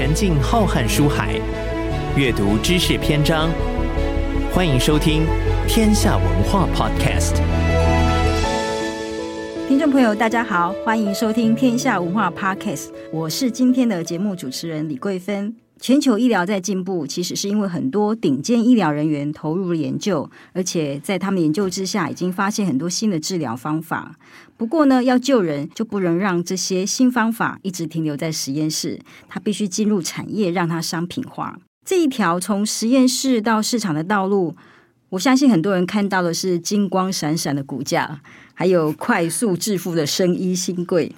沉浸浩瀚书海，阅读知识篇章。欢迎收听《天下文化 Podcast》。听众朋友，大家好，欢迎收听《天下文化 Podcast》，我是今天的节目主持人李桂芬。全球医疗在进步，其实是因为很多顶尖医疗人员投入了研究，而且在他们研究之下，已经发现很多新的治疗方法。不过呢，要救人就不能让这些新方法一直停留在实验室，它必须进入产业，让它商品化。这一条从实验室到市场的道路，我相信很多人看到的是金光闪闪的股价，还有快速致富的生医新贵，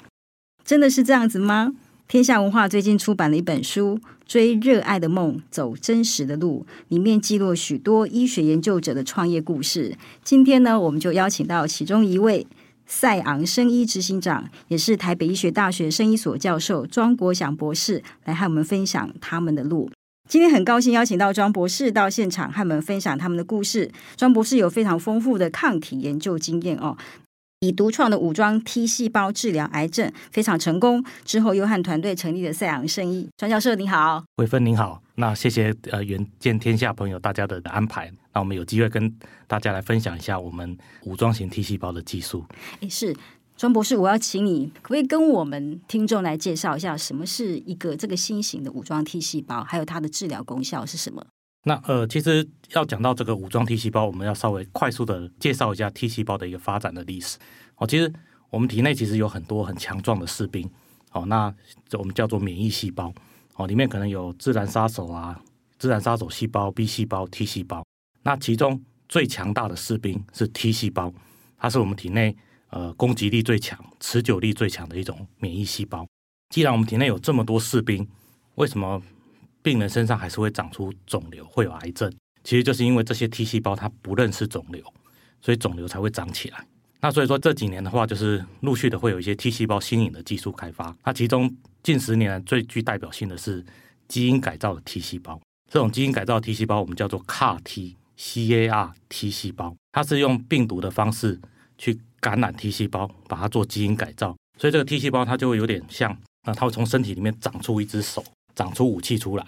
真的是这样子吗？天下文化最近出版了一本书《追热爱的梦，走真实的路》，里面记录许多医学研究者的创业故事。今天呢，我们就邀请到其中一位赛昂生医执行长，也是台北医学大学生医所教授庄国祥博士，来和我们分享他们的路。今天很高兴邀请到庄博士到现场和我们分享他们的故事。庄博士有非常丰富的抗体研究经验哦。以独创的武装 T 细胞治疗癌症非常成功，之后又和团队成立了赛昂生医。庄教授你好，桂芬您好，那谢谢呃远见天下朋友大家的安排，那我们有机会跟大家来分享一下我们武装型 T 细胞的技术。诶，是庄博士，我要请你可不可以跟我们听众来介绍一下什么是一个这个新型的武装 T 细胞，还有它的治疗功效是什么？那呃，其实要讲到这个武装 T 细胞，我们要稍微快速的介绍一下 T 细胞的一个发展的历史。哦，其实我们体内其实有很多很强壮的士兵。哦，那我们叫做免疫细胞。哦，里面可能有自然杀手啊，自然杀手细胞、B 细胞、T 细胞。那其中最强大的士兵是 T 细胞，它是我们体内呃攻击力最强、持久力最强的一种免疫细胞。既然我们体内有这么多士兵，为什么？病人身上还是会长出肿瘤，会有癌症，其实就是因为这些 T 细胞它不认识肿瘤，所以肿瘤才会长起来。那所以说这几年的话，就是陆续的会有一些 T 细胞新颖的技术开发。那其中近十年最具代表性的是基因改造的 T 细胞。这种基因改造的 T 细胞我们叫做 CAR T，C A R T 细胞，它是用病毒的方式去感染 T 细胞，把它做基因改造。所以这个 T 细胞它就会有点像，那它会从身体里面长出一只手。长出武器出来，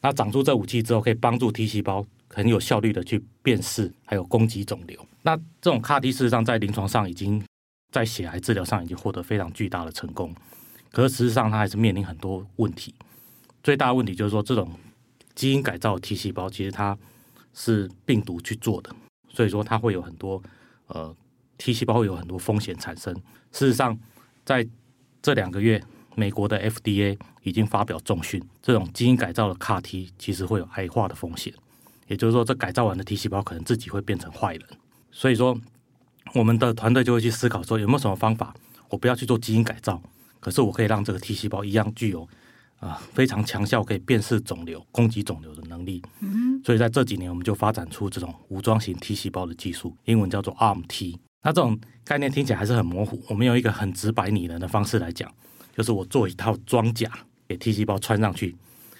那长出这武器之后，可以帮助 T 细胞很有效率的去辨识，还有攻击肿瘤。那这种 CAR-T 事实上在临床上已经在血癌治疗上已经获得非常巨大的成功，可是实上它还是面临很多问题。最大的问题就是说，这种基因改造的 T 细胞其实它是病毒去做的，所以说它会有很多呃 T 细胞会有很多风险产生。事实上，在这两个月。美国的 FDA 已经发表重讯，这种基因改造的 CAR-T 其实会有癌化的风险，也就是说，这改造完的 T 细胞可能自己会变成坏人。所以说，我们的团队就会去思考说，有没有什么方法，我不要去做基因改造，可是我可以让这个 T 细胞一样具有啊、呃、非常强效可以辨识肿瘤、攻击肿瘤的能力。嗯，所以在这几年，我们就发展出这种武装型 T 细胞的技术，英文叫做 ARM-T。那这种概念听起来还是很模糊，我们用一个很直白拟人的方式来讲。就是我做一套装甲给 T 细胞穿上去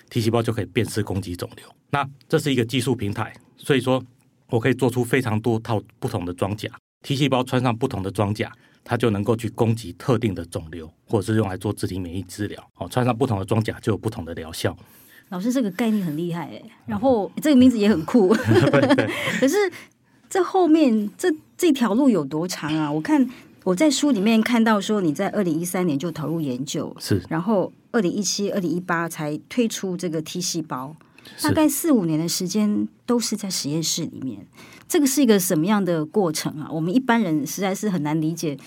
，T 细胞就可以辨识攻击肿瘤。那这是一个技术平台，所以说我可以做出非常多套不同的装甲，T 细胞穿上不同的装甲，它就能够去攻击特定的肿瘤，或者是用来做自体免疫治疗。哦，穿上不同的装甲就有不同的疗效。老师这个概念很厉害哎，然后这个名字也很酷。可是这后面这这条路有多长啊？我看。我在书里面看到说，你在二零一三年就投入研究，是，然后二零一七、二零一八才推出这个 T 细胞，大概四五年的时间都是在实验室里面。这个是一个什么样的过程啊？我们一般人实在是很难理解，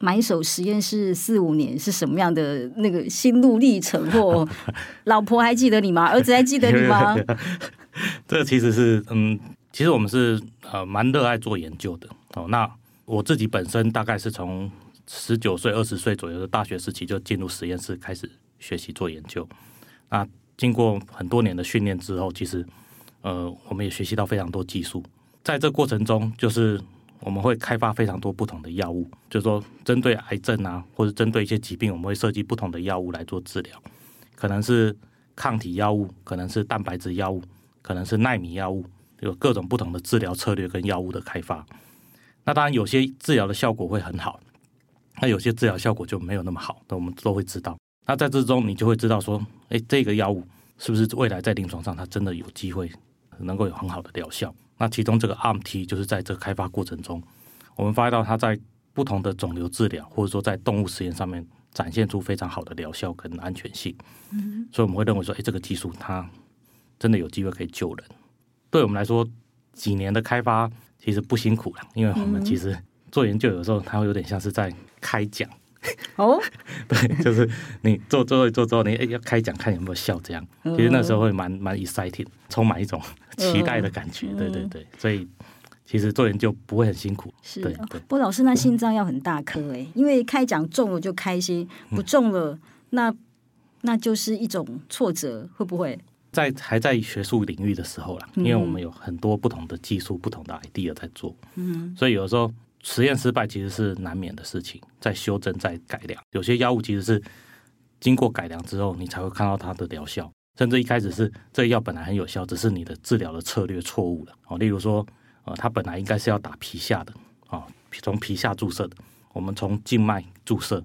埋首实验室四五年是什么样的那个心路历程。或 老婆还记得你吗？儿子还记得你吗？这个其实是，嗯，其实我们是呃蛮热爱做研究的哦。那我自己本身大概是从十九岁、二十岁左右的大学时期就进入实验室开始学习做研究。那经过很多年的训练之后，其实呃，我们也学习到非常多技术。在这过程中，就是我们会开发非常多不同的药物，就是说针对癌症啊，或者针对一些疾病，我们会设计不同的药物来做治疗。可能是抗体药物，可能是蛋白质药物，可能是纳米药物，有各种不同的治疗策略跟药物的开发。那当然，有些治疗的效果会很好，那有些治疗效果就没有那么好，那我们都会知道。那在这中，你就会知道说，哎，这个药物是不是未来在临床上它真的有机会能够有很好的疗效？那其中这个 ARMT 就是在这个开发过程中，我们发现到它在不同的肿瘤治疗，或者说在动物实验上面展现出非常好的疗效跟安全性。嗯，所以我们会认为说，哎，这个技术它真的有机会可以救人。对我们来说，几年的开发其实不辛苦了，因为我们其实做研究有时候它会有点像是在开讲。哦，对，就是你做做做之后，你要开讲看有没有笑，这样其实那时候会蛮蛮 exciting，充满一种期待的感觉。对对对，所以。其实做研究不会很辛苦，是。对，不过老师那心脏要很大颗哎，因为开奖中了就开心，不中了那那就是一种挫折，会不会？在还在学术领域的时候啦，因为我们有很多不同的技术、不同的 idea 在做，嗯，所以有时候实验失败其实是难免的事情，在修正、在改良。有些药物其实是经过改良之后，你才会看到它的疗效，甚至一开始是这个药本来很有效，只是你的治疗的策略错误了哦，例如说。呃，它本来应该是要打皮下的，啊，从皮下注射的。我们从静脉注射，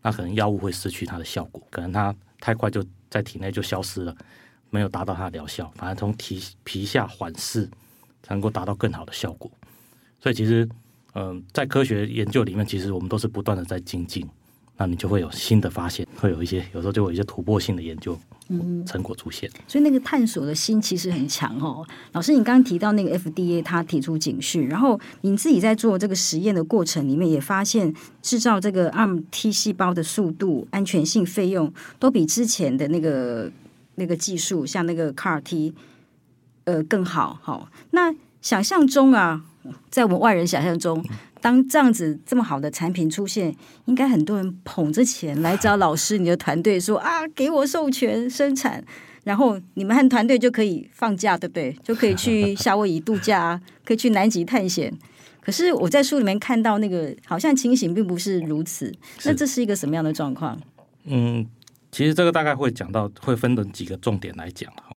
那可能药物会失去它的效果，可能它太快就在体内就消失了，没有达到它的疗效。反而从皮皮下缓释，才能够达到更好的效果。所以其实，嗯、呃，在科学研究里面，其实我们都是不断的在精进，那你就会有新的发现，会有一些有时候就会有一些突破性的研究。嗯，成果出现，所以那个探索的心其实很强哦。老师，你刚刚提到那个 FDA，他提出警讯，然后你自己在做这个实验的过程里面，也发现制造这个 ARM T 细胞的速度、安全性、费用都比之前的那个那个技术，像那个 CAR T，呃，更好。好，那想象中啊，在我们外人想象中。当这样子这么好的产品出现，应该很多人捧着钱来找老师，你的团队说啊，给我授权生产，然后你们和团队就可以放假，对不对？就可以去夏威夷度假，可以去南极探险。可是我在书里面看到那个好像情形并不是如此，那这是一个什么样的状况？嗯，其实这个大概会讲到，会分成几个重点来讲哈，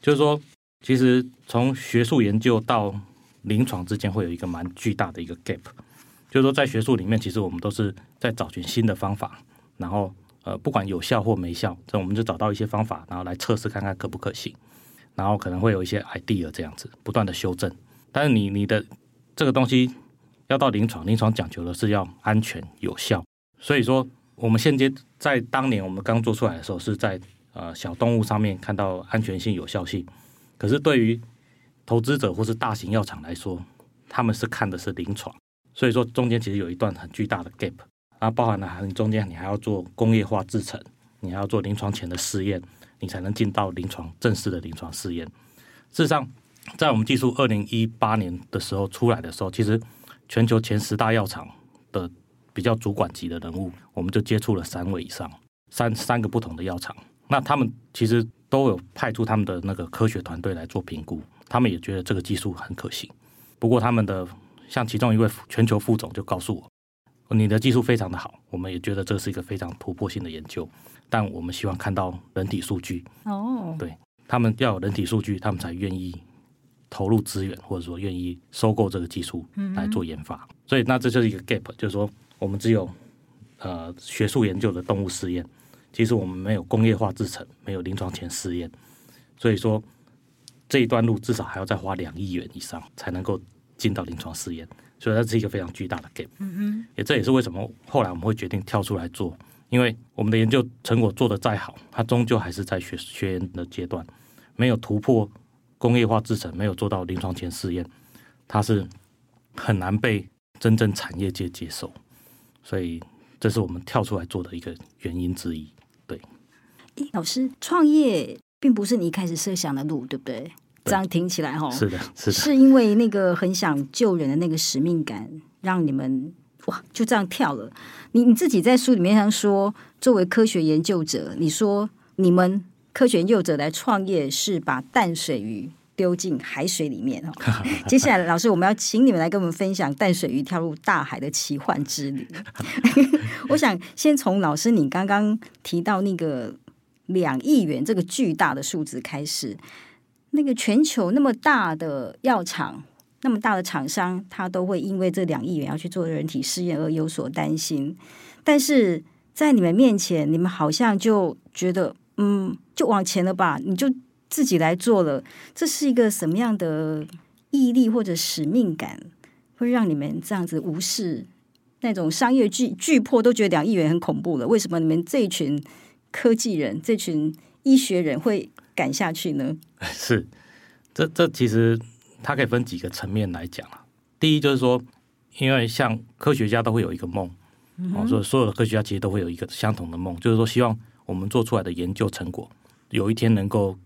就是说，其实从学术研究到临床之间会有一个蛮巨大的一个 gap，就是说在学术里面，其实我们都是在找寻新的方法，然后呃，不管有效或没效，这我们就找到一些方法，然后来测试看看可不可行，然后可能会有一些 idea 这样子不断的修正。但是你你的这个东西要到临床，临床讲求的是要安全有效，所以说我们现阶在当年我们刚做出来的时候，是在呃小动物上面看到安全性有效性，可是对于投资者或是大型药厂来说，他们是看的是临床，所以说中间其实有一段很巨大的 gap，啊包含了你中间你还要做工业化制程，你还要做临床前的试验，你才能进到临床正式的临床试验。事实上，在我们技术二零一八年的时候出来的时候，其实全球前十大药厂的比较主管级的人物，我们就接触了三位以上，三三个不同的药厂，那他们其实都有派出他们的那个科学团队来做评估。他们也觉得这个技术很可行，不过他们的像其中一位全球副总就告诉我，你的技术非常的好，我们也觉得这是一个非常突破性的研究，但我们希望看到人体数据。哦，对，他们要有人体数据，他们才愿意投入资源，或者说愿意收购这个技术来做研发。嗯、所以那这就是一个 gap，就是说我们只有呃学术研究的动物实验，其实我们没有工业化制程，没有临床前试验，所以说。这一段路至少还要再花两亿元以上才能够进到临床试验，所以它是一个非常巨大的 gap。嗯嗯，也这也是为什么后来我们会决定跳出来做，因为我们的研究成果做得再好，它终究还是在学学研的阶段，没有突破工业化制程，没有做到临床前试验，它是很难被真正产业界接受。所以这是我们跳出来做的一个原因之一。对，诶，老师创业。并不是你一开始设想的路，对不对？这样听起来哈，是的，是的，是因为那个很想救人的那个使命感，让你们哇就这样跳了。你你自己在书里面上说，作为科学研究者，你说你们科学研究者来创业是把淡水鱼丢进海水里面 哈。接下来，老师，我们要请你们来跟我们分享淡水鱼跳入大海的奇幻之旅。我想先从老师你刚刚提到那个。两亿元这个巨大的数字开始，那个全球那么大的药厂，那么大的厂商，他都会因为这两亿元要去做人体试验而有所担心。但是在你们面前，你们好像就觉得，嗯，就往前了吧？你就自己来做了，这是一个什么样的毅力或者使命感，会让你们这样子无视那种商业巨巨破都觉得两亿元很恐怖了？为什么你们这一群科技人、这群医学人会赶下去呢？是，这这其实它可以分几个层面来讲啊。第一就是说，因为像科学家都会有一个梦。哦，所以所有的科学家其实都会有一个相同的梦，就是说希望我们做出来的研究成果有一天能够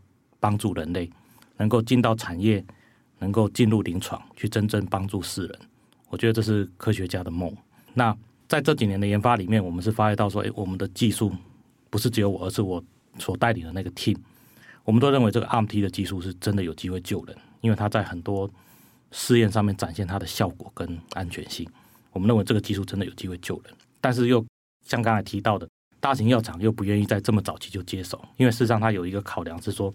帮助人类，能够进到产业，能够进入临床，去真正帮助世人。我觉得这是科学家的梦。那在这几年的研发里面，我们是发现到说，诶，我们的技术不是只有我，而是我所带领的那个 team，我们都认为这个 ARMT 的技术是真的有机会救人，因为它在很多试验上面展现它的效果跟安全性。我们认为这个技术真的有机会救人，但是又像刚才提到的，大型药厂又不愿意在这么早期就接手，因为事实上它有一个考量是说，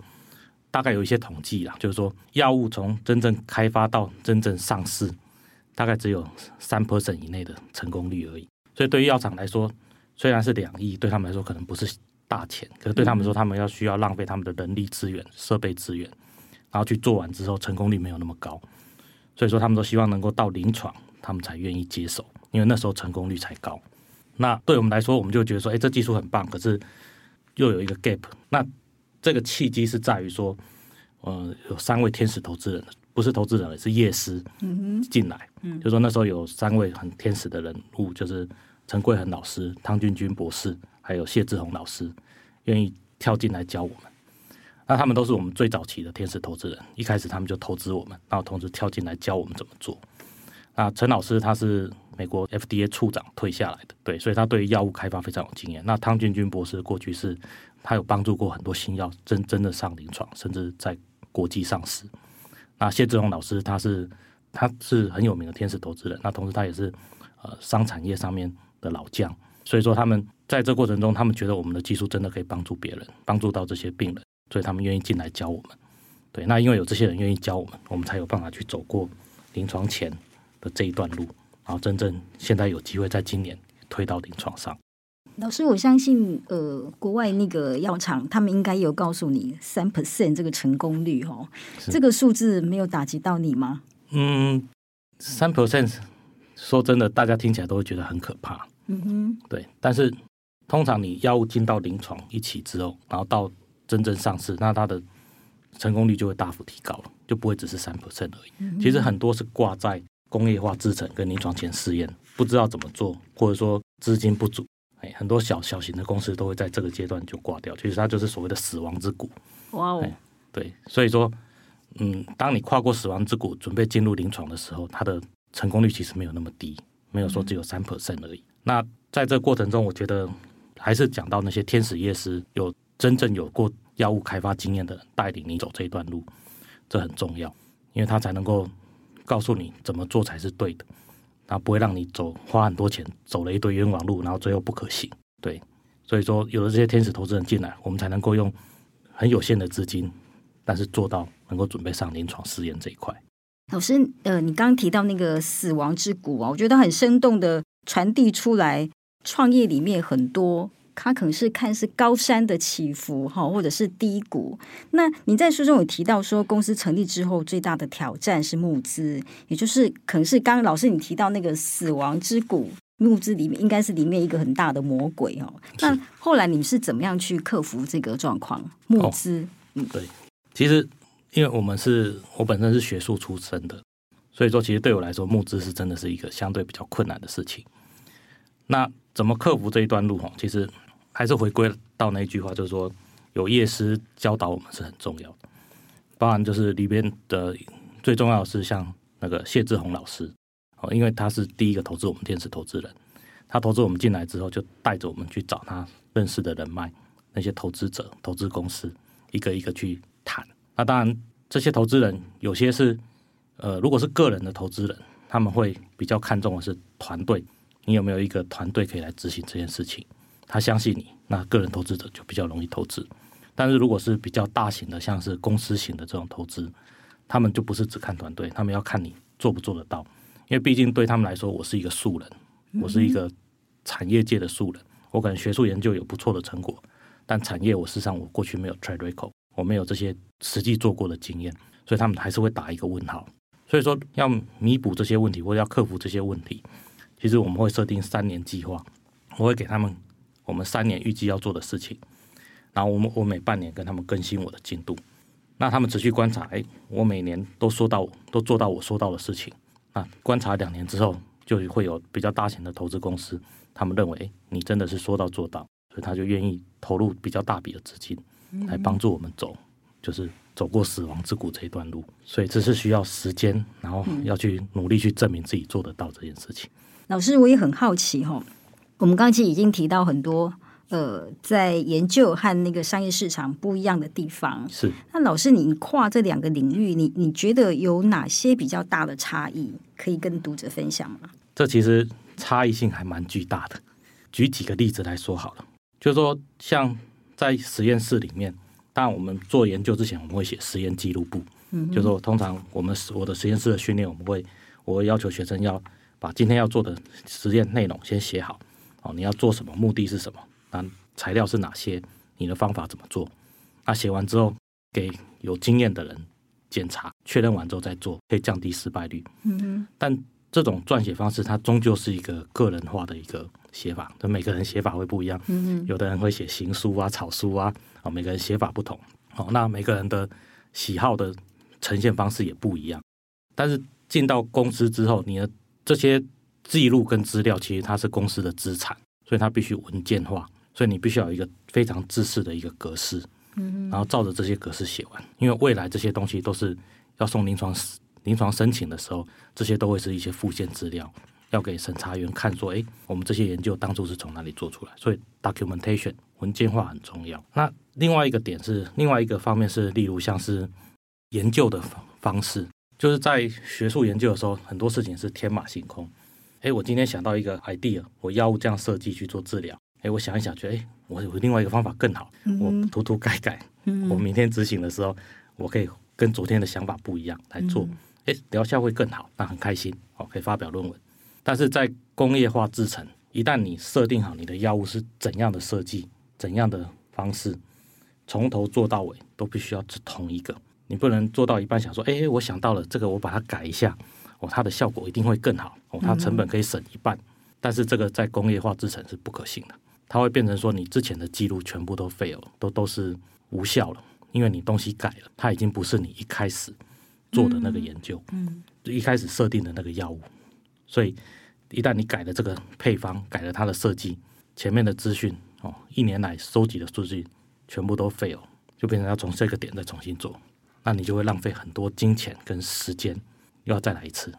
大概有一些统计啦，就是说药物从真正开发到真正上市，大概只有三 percent 以内的成功率而已。所以对于药厂来说，虽然是两亿，对他们来说可能不是大钱，可是对他们说，他们要需要浪费他们的人力资源、设备资源，然后去做完之后，成功率没有那么高，所以说他们都希望能够到临床。他们才愿意接手，因为那时候成功率才高。那对我们来说，我们就觉得说，哎，这技术很棒，可是又有一个 gap。那这个契机是在于说，呃，有三位天使投资人，不是投资人，是业师进来。嗯，就说那时候有三位很天使的人物，就是陈桂恒老师、汤俊君博士，还有谢志宏老师，愿意跳进来教我们。那他们都是我们最早期的天使投资人，一开始他们就投资我们，然后同时跳进来教我们怎么做。那陈老师他是美国 FDA 处长退下来的，对，所以他对于药物开发非常有经验。那汤俊君博士过去是，他有帮助过很多新药真真的上临床，甚至在国际上市。那谢志宏老师他是他是很有名的天使投资人，那同时他也是呃商产业上面的老将，所以说他们在这过程中，他们觉得我们的技术真的可以帮助别人，帮助到这些病人，所以他们愿意进来教我们。对，那因为有这些人愿意教我们，我们才有办法去走过临床前的这一段路，然后真正现在有机会在今年推到临床上。老师，我相信，呃，国外那个药厂他们应该有告诉你三 percent 这个成功率哦，这个数字没有打击到你吗？嗯，三 percent，说真的，大家听起来都会觉得很可怕。嗯哼，对。但是通常你药物进到临床一起之后，然后到真正上市，那它的成功率就会大幅提高了，就不会只是三 percent 而已。嗯、其实很多是挂在工业化制程跟临床前试验不知道怎么做，或者说资金不足，哎，很多小小型的公司都会在这个阶段就挂掉。其实它就是所谓的死亡之谷。哇哦，对，所以说，嗯，当你跨过死亡之谷，准备进入临床的时候，它的成功率其实没有那么低，没有说只有三 percent 而已。嗯、那在这个过程中，我觉得还是讲到那些天使业师，有真正有过药物开发经验的人带领你走这一段路，这很重要，因为他才能够。告诉你怎么做才是对的，然后不会让你走花很多钱，走了一堆冤枉路，然后最后不可行。对，所以说有了这些天使投资人进来，我们才能够用很有限的资金，但是做到能够准备上临床试验这一块。老师，呃，你刚刚提到那个死亡之谷啊，我觉得很生动的传递出来，创业里面很多。它可能是看是高山的起伏哈，或者是低谷。那你在书中有提到说，公司成立之后最大的挑战是募资，也就是可能是刚刚老师你提到那个死亡之谷，募资里面应该是里面一个很大的魔鬼哦。那后来你们是怎么样去克服这个状况？募资，哦、嗯，对，其实因为我们是我本身是学术出身的，所以说其实对我来说募资是真的是一个相对比较困难的事情。那怎么克服这一段路？哈，其实。还是回归到那一句话，就是说有业师教导我们是很重要的。当然，就是里边的最重要的是像那个谢志宏老师哦，因为他是第一个投资我们天使投资人，他投资我们进来之后，就带着我们去找他认识的人脉，那些投资者、投资公司，一个一个去谈。那当然，这些投资人有些是呃，如果是个人的投资人，他们会比较看重的是团队，你有没有一个团队可以来执行这件事情。他相信你，那个人投资者就比较容易投资。但是如果是比较大型的，像是公司型的这种投资，他们就不是只看团队，他们要看你做不做得到。因为毕竟对他们来说，我是一个素人，我是一个产业界的素人，我可能学术研究有不错的成果，但产业我事实上我过去没有 track record，我没有这些实际做过的经验，所以他们还是会打一个问号。所以说要弥补这些问题，或者要克服这些问题，其实我们会设定三年计划，我会给他们我们三年预计要做的事情，然后我们我每半年跟他们更新我的进度，那他们持续观察，哎，我每年都说到都做到我说到的事情，那观察两年之后，就会有比较大型的投资公司。他们认为，诶，你真的是说到做到，所以他就愿意投入比较大笔的资金来帮助我们走，就是走过死亡之谷这一段路。所以这是需要时间，然后要去努力去证明自己做得到这件事情。老师，我也很好奇哈，我们刚才已经提到很多，呃，在研究和那个商业市场不一样的地方。是。那老师，你跨这两个领域，你你觉得有哪些比较大的差异，可以跟读者分享吗？这其实。差异性还蛮巨大的。举几个例子来说好了，就是说，像在实验室里面，当然我们做研究之前，我们会写实验记录簿。嗯，就是说，通常我们我的实验室的训练，我们会我会要求学生要把今天要做的实验内容先写好。哦，你要做什么？目的是什么？那材料是哪些？你的方法怎么做？那写完之后，给有经验的人检查，确认完之后再做，可以降低失败率。嗯哼，但。这种撰写方式，它终究是一个个人化的一个写法，就每个人写法会不一样。嗯嗯，有的人会写行书啊、草书啊，啊，每个人写法不同。哦，那每个人的喜好的呈现方式也不一样。但是进到公司之后，你的这些记录跟资料，其实它是公司的资产，所以它必须文件化，所以你必须要有一个非常制式的一个格式。嗯，然后照着这些格式写完，因为未来这些东西都是要送临床临床申请的时候，这些都会是一些附件资料，要给审查员看，说，哎，我们这些研究当初是从哪里做出来，所以 documentation 文件化很重要。那另外一个点是，另外一个方面是，例如像是研究的方式，就是在学术研究的时候，很多事情是天马行空。哎，我今天想到一个 idea，我药物这样设计去做治疗，哎，我想一想，觉得，哎，我有另外一个方法更好，我涂涂改改，我明天执行的时候，我可以跟昨天的想法不一样来做。诶，疗效会更好，那很开心哦，可以发表论文。但是在工业化制成，一旦你设定好你的药物是怎样的设计、怎样的方式，从头做到尾都必须要是同一个。你不能做到一半想说，哎，我想到了这个，我把它改一下，哦，它的效果一定会更好，哦，它成本可以省一半。嗯、但是这个在工业化制程是不可行的，它会变成说你之前的记录全部都废了，都都是无效了，因为你东西改了，它已经不是你一开始。做的那个研究，嗯，就一开始设定的那个药物，所以一旦你改了这个配方，改了它的设计，前面的资讯哦，一年来收集的数据全部都废了，就变成要从这个点再重新做，那你就会浪费很多金钱跟时间，又要再来一次。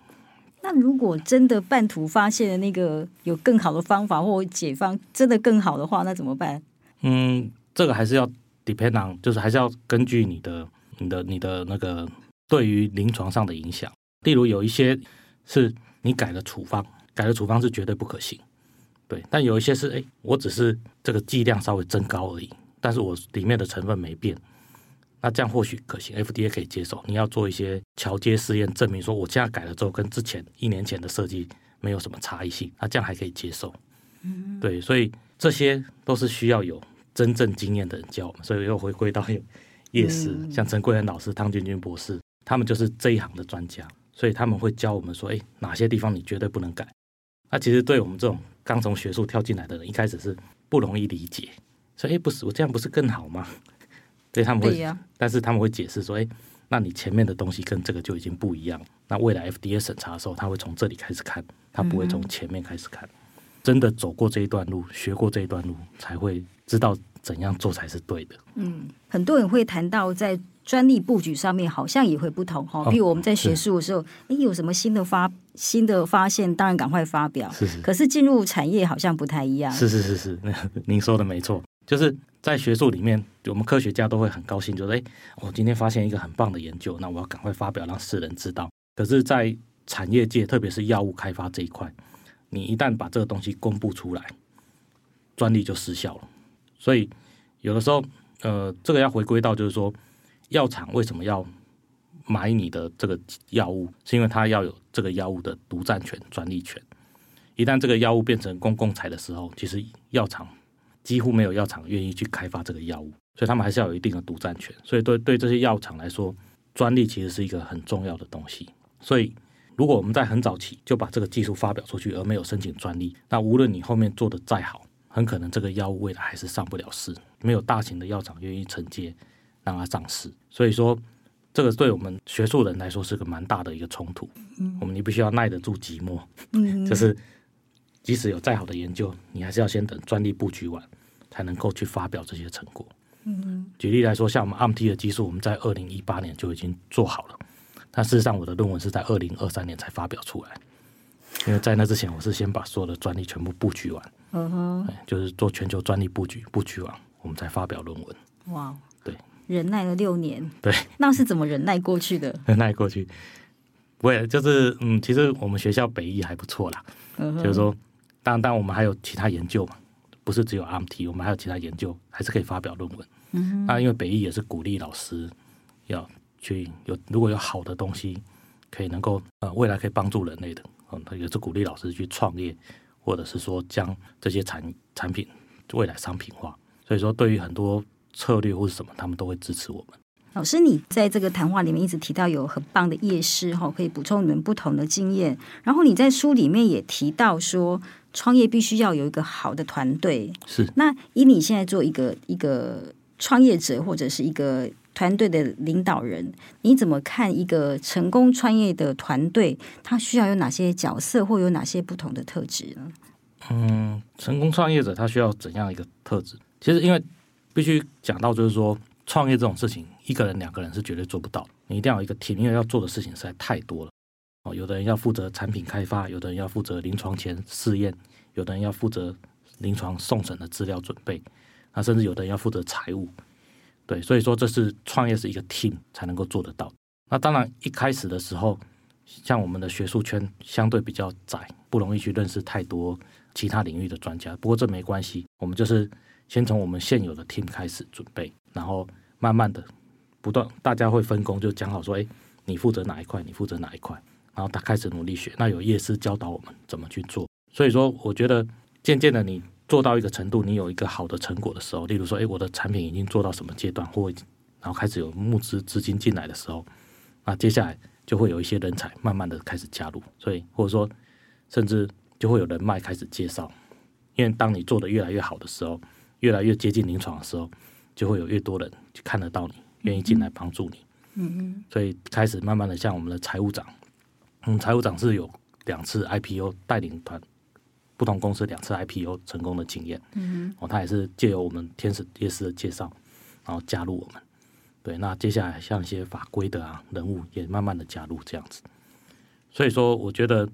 那如果真的半途发现了那个有更好的方法或解方，真的更好的话，那怎么办？嗯，这个还是要 depend on，就是还是要根据你的、你的、你的那个。对于临床上的影响，例如有一些是你改了处方，改了处方是绝对不可行，对。但有一些是，哎，我只是这个剂量稍微增高而已，但是我里面的成分没变，那这样或许可行，FDA 可以接受。你要做一些桥接试验，证明说我这样改了之后，跟之前一年前的设计没有什么差异性，那这样还可以接受。嗯，对，所以这些都是需要有真正经验的人教我们，所以又回归到有业师，嗯、像陈桂仁老师、汤君君博士。他们就是这一行的专家，所以他们会教我们说：“哎，哪些地方你绝对不能改？”那其实对我们这种刚从学术跳进来的人，一开始是不容易理解。所以：“哎，不是，我这样不是更好吗？”所以他们会，啊、但是他们会解释说：“哎，那你前面的东西跟这个就已经不一样。那未来 FDA 审查的时候，他会从这里开始看，他不会从前面开始看。嗯、真的走过这一段路，学过这一段路，才会知道怎样做才是对的。”嗯，很多人会谈到在。专利布局上面好像也会不同哈，比如我们在学术的时候，哎，有什么新的发新的发现，当然赶快发表。是是。可是进入产业好像不太一样。是是是是，您说的没错，就是在学术里面，我们科学家都会很高兴，就是哎，我今天发现一个很棒的研究，那我要赶快发表，让世人知道。可是，在产业界，特别是药物开发这一块，你一旦把这个东西公布出来，专利就失效了。所以有的时候，呃，这个要回归到就是说。药厂为什么要买你的这个药物？是因为它要有这个药物的独占权、专利权。一旦这个药物变成公共财的时候，其实药厂几乎没有药厂愿意去开发这个药物，所以他们还是要有一定的独占权。所以对对这些药厂来说，专利其实是一个很重要的东西。所以如果我们在很早期就把这个技术发表出去，而没有申请专利，那无论你后面做的再好，很可能这个药物未来还是上不了市，没有大型的药厂愿意承接让它上市。所以说，这个对我们学术人来说是个蛮大的一个冲突。嗯，我们你必须要耐得住寂寞，嗯，就是即使有再好的研究，你还是要先等专利布局完，才能够去发表这些成果。嗯，举例来说，像我们 AMT 的技术，我们在二零一八年就已经做好了，但事实上我的论文是在二零二三年才发表出来，因为在那之前，我是先把所有的专利全部布局完。嗯哼，就是做全球专利布局，布局完我们才发表论文。哇，对，忍耐了六年，对，那是怎么忍耐过去的？忍耐过去，不会，就是嗯，其实我们学校北艺还不错啦。嗯哼，就是说，当然，当然我们还有其他研究嘛，不是只有 AMT，我们还有其他研究，还是可以发表论文。嗯，那因为北医也是鼓励老师要去有，如果有好的东西可以能够呃未来可以帮助人类的，嗯，他也是鼓励老师去创业。或者是说将这些产产品未来商品化，所以说对于很多策略或是什么，他们都会支持我们。老师，你在这个谈话里面一直提到有很棒的夜市哈，可以补充你们不同的经验。然后你在书里面也提到说，创业必须要有一个好的团队。是。那以你现在做一个一个创业者或者是一个。团队的领导人，你怎么看一个成功创业的团队？他需要有哪些角色，或有哪些不同的特质呢？嗯，成功创业者他需要怎样一个特质？其实，因为必须讲到，就是说，创业这种事情，一个人、两个人是绝对做不到。你一定要有一个 team，因为要做的事情实在太多了。哦，有的人要负责产品开发，有的人要负责临床前试验，有的人要负责临床送审的资料准备，那甚至有的人要负责财务。对，所以说这是创业是一个 team 才能够做得到。那当然一开始的时候，像我们的学术圈相对比较窄，不容易去认识太多其他领域的专家。不过这没关系，我们就是先从我们现有的 team 开始准备，然后慢慢的不断，大家会分工，就讲好说，哎，你负责哪一块，你负责哪一块，然后他开始努力学。那有业师教导我们怎么去做。所以说，我觉得渐渐的你。做到一个程度，你有一个好的成果的时候，例如说，哎，我的产品已经做到什么阶段，或然后开始有募资资金进来的时候，那接下来就会有一些人才慢慢的开始加入，所以或者说，甚至就会有人脉开始介绍，因为当你做得越来越好的时候，越来越接近临床的时候，就会有越多人去看得到你，愿意进来帮助你。嗯嗯。所以开始慢慢的，像我们的财务长，嗯，财务长是有两次 IPO 带领团。不同公司两次 IPO 成功的经验，嗯，哦，他也是借由我们天使业师的介绍，然后加入我们。对，那接下来像一些法规的啊人物也慢慢的加入这样子。所以说，我觉得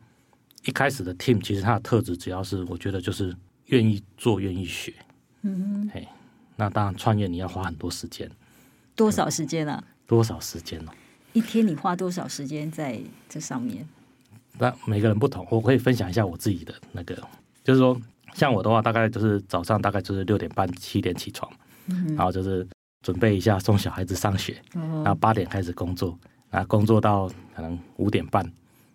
一开始的 team 其实它的特质，只要是我觉得就是愿意做、愿意学。嗯哼，嘿，那当然创业你要花很多时间，多少时间啊？多少时间哦？一天你花多少时间在这上面？那每个人不同，我可以分享一下我自己的那个，就是说，像我的话，大概就是早上大概就是六点半七点起床，嗯、然后就是准备一下送小孩子上学，嗯、然后八点开始工作，然后工作到可能五点半，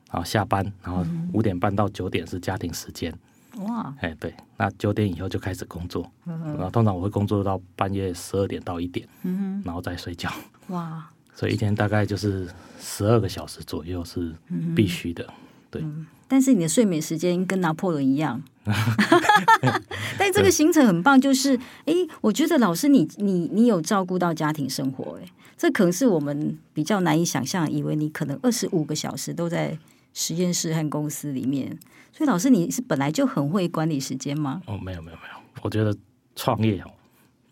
然后下班，然后五点半到九点是家庭时间。哇，哎对，那九点以后就开始工作，嗯、然后通常我会工作到半夜十二点到一点，嗯，然后再睡觉。哇，所以一天大概就是十二个小时左右是必须的。对、嗯，但是你的睡眠时间跟拿破仑一样，但这个行程很棒，就是哎，我觉得老师你你你有照顾到家庭生活，哎，这可能是我们比较难以想象，以为你可能二十五个小时都在实验室和公司里面，所以老师你是本来就很会管理时间吗？哦，没有没有没有，我觉得创业哦，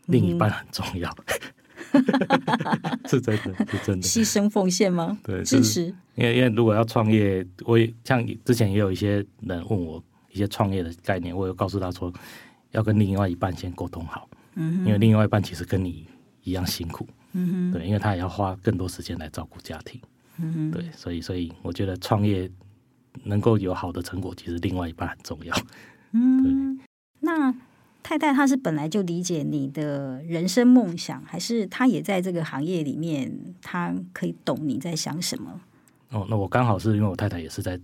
另一半很重要。嗯 是真的，是真的。牺牲奉献吗？对，支持。因为因为如果要创业，我也像之前也有一些人问我一些创业的概念，我有告诉他说，要跟另外一半先沟通好。嗯。因为另外一半其实跟你一样辛苦。嗯哼。对，因为他也要花更多时间来照顾家庭。嗯。对，所以所以我觉得创业能够有好的成果，其实另外一半很重要。嗯。对。那。太太，她是本来就理解你的人生梦想，还是她也在这个行业里面，她可以懂你在想什么？哦，那我刚好是因为我太太也是在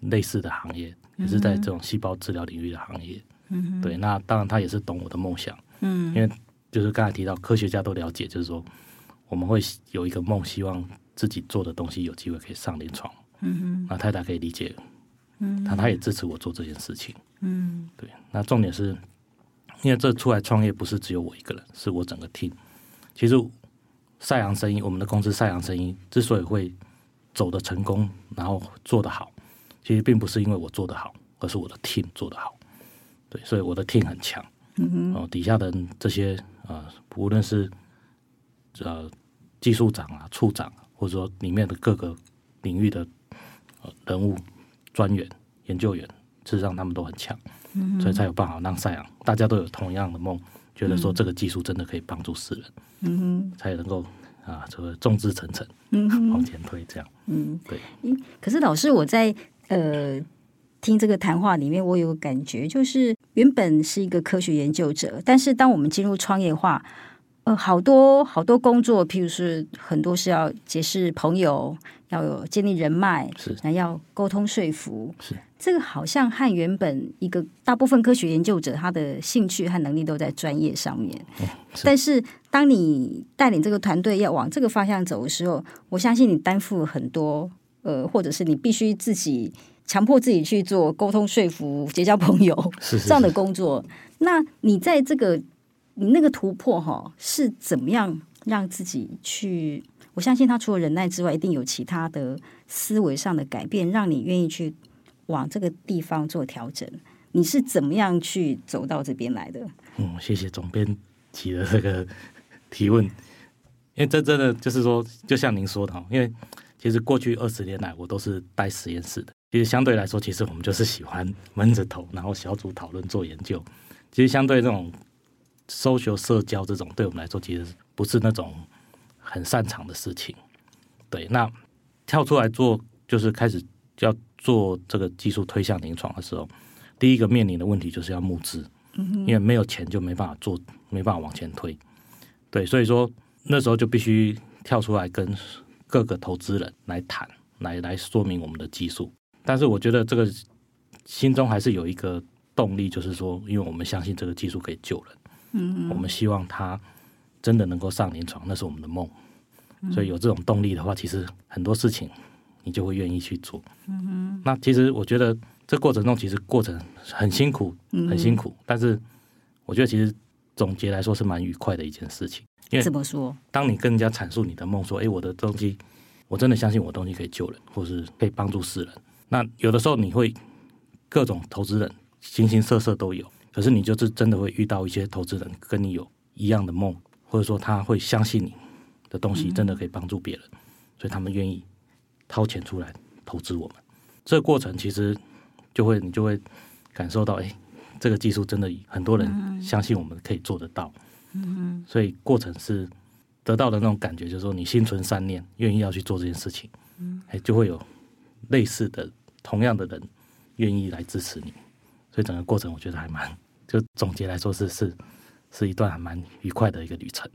类似的行业，也是在这种细胞治疗领域的行业，嗯，对，那当然她也是懂我的梦想，嗯，因为就是刚才提到科学家都了解，就是说我们会有一个梦，希望自己做的东西有机会可以上临床，嗯哼，那太太可以理解，嗯，他他也支持我做这件事情，嗯，对，那重点是，因为这出来创业不是只有我一个人，是我整个 team，其实赛扬生意，我们的公司赛扬生意之所以会走的成功，然后做得好，其实并不是因为我做得好，而是我的 team 做得好。对，所以我的 team 很强，嗯哦，底下的这些呃，无论是呃技术长啊、处长，或者说里面的各个领域的呃人物、专员、研究员，事实上他们都很强，嗯，所以才有办法让赛扬大家都有同样的梦，觉得说这个技术真的可以帮助世人，嗯，才能够啊，这个众志成城，嗯，往前推这样，嗯，对。可是老师，我在呃。听这个谈话里面，我有感觉，就是原本是一个科学研究者，但是当我们进入创业化，呃，好多好多工作，譬如是很多是要结识朋友，要有建立人脉，是，那要沟通说服，是。这个好像和原本一个大部分科学研究者他的兴趣和能力都在专业上面，嗯，但是当你带领这个团队要往这个方向走的时候，我相信你担负很多，呃，或者是你必须自己。强迫自己去做沟通、说服、结交朋友这样的工作，那你在这个你那个突破哈，是怎么样让自己去？我相信他除了忍耐之外，一定有其他的思维上的改变，让你愿意去往这个地方做调整。你是怎么样去走到这边来的？嗯，谢谢总编辑的这个提问，因为这真的就是说，就像您说的哈，因为其实过去二十年来，我都是带实验室的。其实相对来说，其实我们就是喜欢闷着头，然后小组讨论做研究。其实相对这种 social 社交这种，对我们来说其实不是那种很擅长的事情。对，那跳出来做，就是开始要做这个技术推向临床的时候，第一个面临的问题就是要募资，因为没有钱就没办法做，没办法往前推。对，所以说那时候就必须跳出来跟各个投资人来谈，来来说明我们的技术。但是我觉得这个心中还是有一个动力，就是说，因为我们相信这个技术可以救人，嗯，我们希望他真的能够上临床，那是我们的梦。所以有这种动力的话，其实很多事情你就会愿意去做。嗯，那其实我觉得这过程中其实过程很辛苦，很辛苦。但是我觉得其实总结来说是蛮愉快的一件事情。因为怎么说？当你跟人家阐述你的梦，说：“哎，我的东西，我真的相信我的东西可以救人，或是可以帮助世人。”那有的时候你会各种投资人形形色色都有，可是你就是真的会遇到一些投资人跟你有一样的梦，或者说他会相信你的东西真的可以帮助别人，所以他们愿意掏钱出来投资我们。这个过程其实就会你就会感受到，哎，这个技术真的很多人相信我们可以做得到。嗯，所以过程是得到的那种感觉，就是说你心存善念，愿意要去做这件事情，嗯哎，就会有类似的。同样的人愿意来支持你，所以整个过程我觉得还蛮，就总结来说是是是一段还蛮愉快的一个旅程。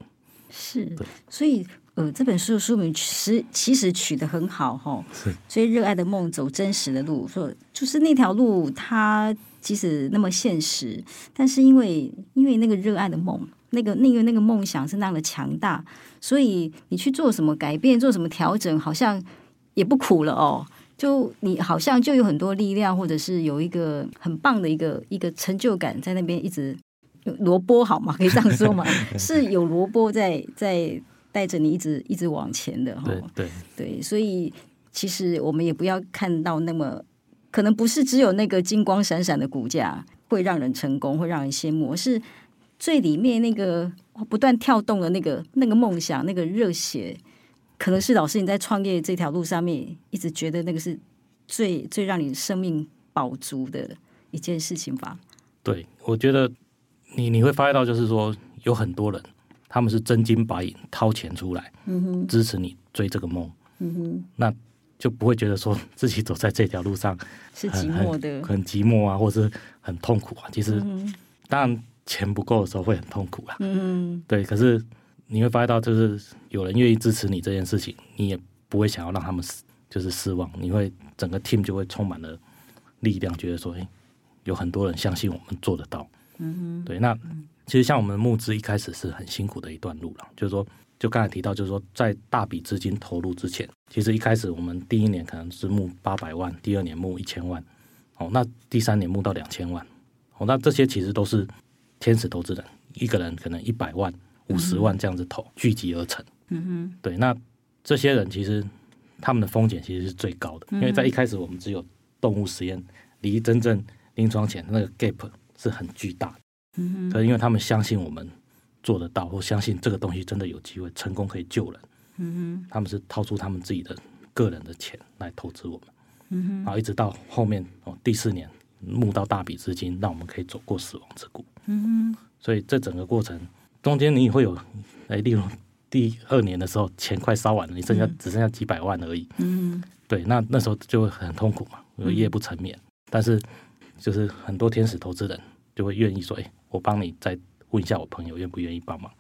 是，对，所以呃这本书的书名其实其实取得很好哈，是，所以热爱的梦走真实的路，说就是那条路它即使那么现实，但是因为因为那个热爱的梦，那个那个那个梦想是那样的强大，所以你去做什么改变，做什么调整，好像也不苦了哦。就你好像就有很多力量，或者是有一个很棒的一个一个成就感在那边一直萝卜好吗？可以这样说吗？是有萝卜在在带着你一直一直往前的哈。对对对，所以其实我们也不要看到那么可能不是只有那个金光闪闪的骨架会让人成功，会让人羡慕，而是最里面那个不断跳动的那个那个梦想，那个热血。可能是老师你在创业这条路上面一直觉得那个是最最让你生命饱足的一件事情吧？对，我觉得你你会发现到，就是说有很多人他们是真金白银掏钱出来，嗯哼，支持你追这个梦，嗯哼，那就不会觉得说自己走在这条路上是寂寞的，很寂寞啊，或是很痛苦啊。其实，当然钱不够的时候会很痛苦啊，嗯，对，可是。你会发现到，就是有人愿意支持你这件事情，你也不会想要让他们失，就是失望。你会整个 team 就会充满了力量，觉得说，哎，有很多人相信我们做得到。嗯哼，对。那其实像我们募资一开始是很辛苦的一段路了，就是说，就刚才提到，就是说，在大笔资金投入之前，其实一开始我们第一年可能是募八百万，第二年募一千万，哦，那第三年募到两千万，哦，那这些其实都是天使投资人，一个人可能一百万、五十万这样子投，聚集而成。嗯哼，对。那这些人其实他们的风险其实是最高的，因为在一开始我们只有动物实验，离真正临床前那个 gap 是很巨大的。嗯哼，可是因为他们相信我们做得到，或相信这个东西真的有机会成功可以救人。嗯哼，他们是掏出他们自己的个人的钱来投资我们。嗯哼，然后一直到后面哦第四年募到大笔资金，让我们可以走过死亡之谷。嗯哼，所以这整个过程中间你也会有哎，例如。第二年的时候，钱快烧完了，你剩下只剩下几百万而已。嗯，对，那那时候就会很痛苦嘛，有夜不成眠。嗯、但是，就是很多天使投资人就会愿意说：“哎、欸，我帮你再问一下我朋友愿不愿意帮忙。”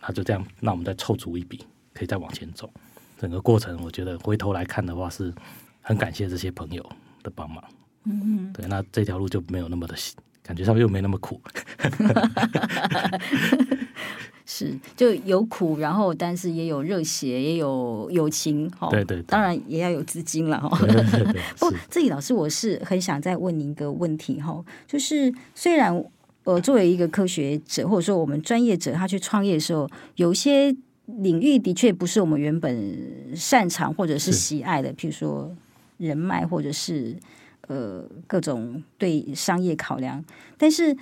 他就这样，那我们再凑足一笔，可以再往前走。整个过程，我觉得回头来看的话，是很感谢这些朋友的帮忙。嗯嗯，对，那这条路就没有那么的，感觉上又没那么苦。是，就有苦，然后但是也有热血，也有友情，哈。对，对对，当然也要有资金了，哈。不，自己老师，我是很想再问您一个问题，哈，就是虽然呃，作为一个科学者，或者说我们专业者，他去创业的时候，有些领域的确不是我们原本擅长或者是喜爱的，譬如说人脉，或者是呃各种对商业考量，但是。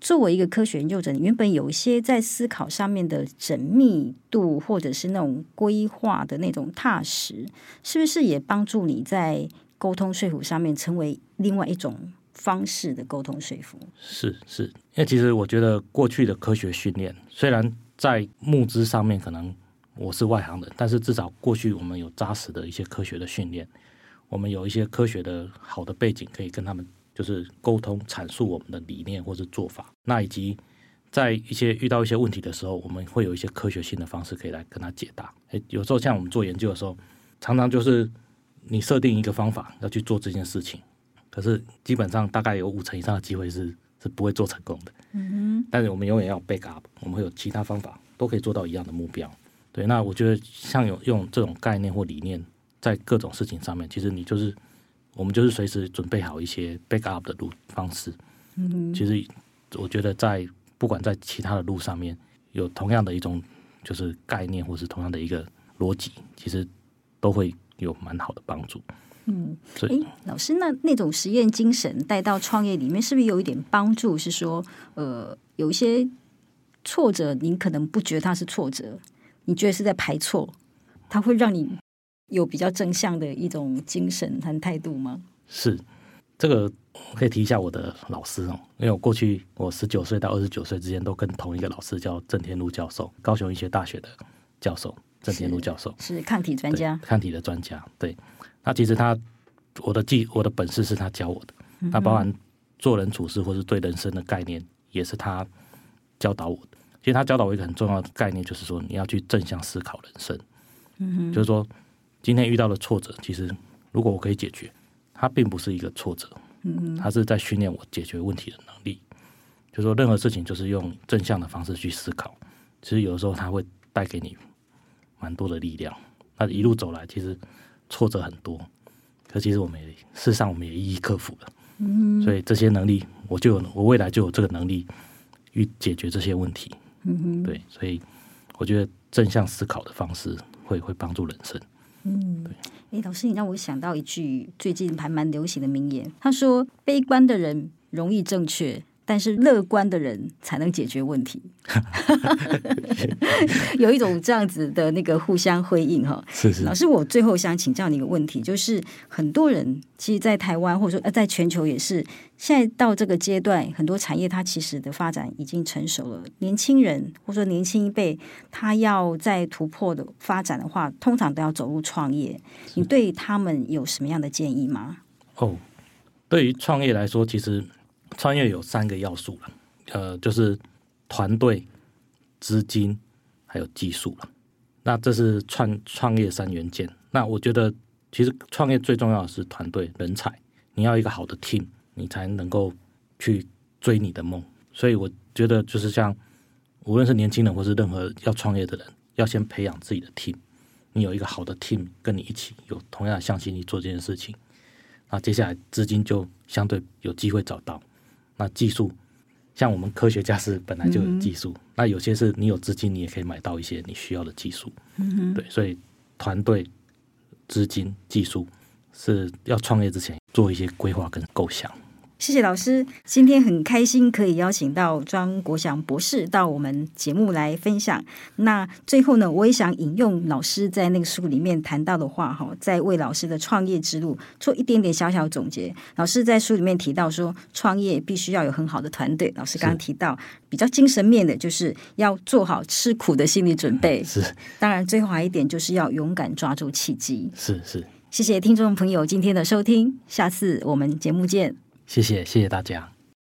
作为一个科学研究者，原本有一些在思考上面的缜密度，或者是那种规划的那种踏实，是不是也帮助你在沟通说服上面成为另外一种方式的沟通说服？是是，因为其实我觉得过去的科学训练，虽然在募资上面可能我是外行人，但是至少过去我们有扎实的一些科学的训练，我们有一些科学的好的背景可以跟他们。就是沟通阐述我们的理念或是做法，那以及在一些遇到一些问题的时候，我们会有一些科学性的方式可以来跟他解答。诶，有时候像我们做研究的时候，常常就是你设定一个方法要去做这件事情，可是基本上大概有五成以上的机会是是不会做成功的。嗯哼。但是我们永远要 back up，我们会有其他方法都可以做到一样的目标。对，那我觉得像有用这种概念或理念在各种事情上面，其实你就是。我们就是随时准备好一些 backup 的路方式。嗯，其实我觉得在不管在其他的路上面有同样的一种就是概念，或是同样的一个逻辑，其实都会有蛮好的帮助。嗯，所以老师，那那种实验精神带到创业里面，是不是有一点帮助？是说，呃，有一些挫折，您可能不觉得它是挫折，你觉得是在排错，它会让你。有比较正向的一种精神和态度吗？是，这个可以提一下我的老师哦，因为我过去我十九岁到二十九岁之间都跟同一个老师叫郑天禄教授，高雄医学大学的教授郑天禄教授是，是抗体专家，抗体的专家。对，那其实他我的技我的本事是他教我的，那包含做人处事或是对人生的概念也是他教导我的。其实他教导我一个很重要的概念，就是说你要去正向思考人生，嗯哼，就是说。今天遇到的挫折，其实如果我可以解决，它并不是一个挫折，嗯，它是在训练我解决问题的能力。就说任何事情就是用正向的方式去思考，其实有的时候它会带给你蛮多的力量。那一路走来，其实挫折很多，可其实我们也事实上我们也一一克服了。嗯，所以这些能力，我就有我未来就有这个能力去解决这些问题。嗯，对，所以我觉得正向思考的方式会会帮助人生。嗯，哎，老师，你让我想到一句最近还蛮流行的名言，他说：“悲观的人容易正确。”但是乐观的人才能解决问题，有一种这样子的那个互相辉映哈。是是。老师，我最后想请教你一个问题，就是很多人其实，在台湾或者说呃，在全球也是，现在到这个阶段，很多产业它其实的发展已经成熟了。年轻人或者说年轻一辈，他要在突破的发展的话，通常都要走入创业。你对他们有什么样的建议吗？哦，对于创业来说，其实。创业有三个要素了，呃，就是团队、资金还有技术了。那这是创创业三元件。那我觉得，其实创业最重要的是团队人才，你要一个好的 team，你才能够去追你的梦。所以我觉得，就是像无论是年轻人或是任何要创业的人，要先培养自己的 team。你有一个好的 team 跟你一起，有同样相信你做这件事情，那接下来资金就相对有机会找到。那技术，像我们科学家是本来就有技术，嗯、那有些是你有资金，你也可以买到一些你需要的技术。嗯、对，所以团队、资金、技术是要创业之前做一些规划跟构想。谢谢老师，今天很开心可以邀请到庄国祥博士到我们节目来分享。那最后呢，我也想引用老师在那个书里面谈到的话，哈，在为老师的创业之路做一点点小小总结。老师在书里面提到说，创业必须要有很好的团队。老师刚刚提到比较精神面的，就是要做好吃苦的心理准备。是，当然最后还一点就是要勇敢抓住契机。是是，谢谢听众朋友今天的收听，下次我们节目见。谢谢，谢谢大家。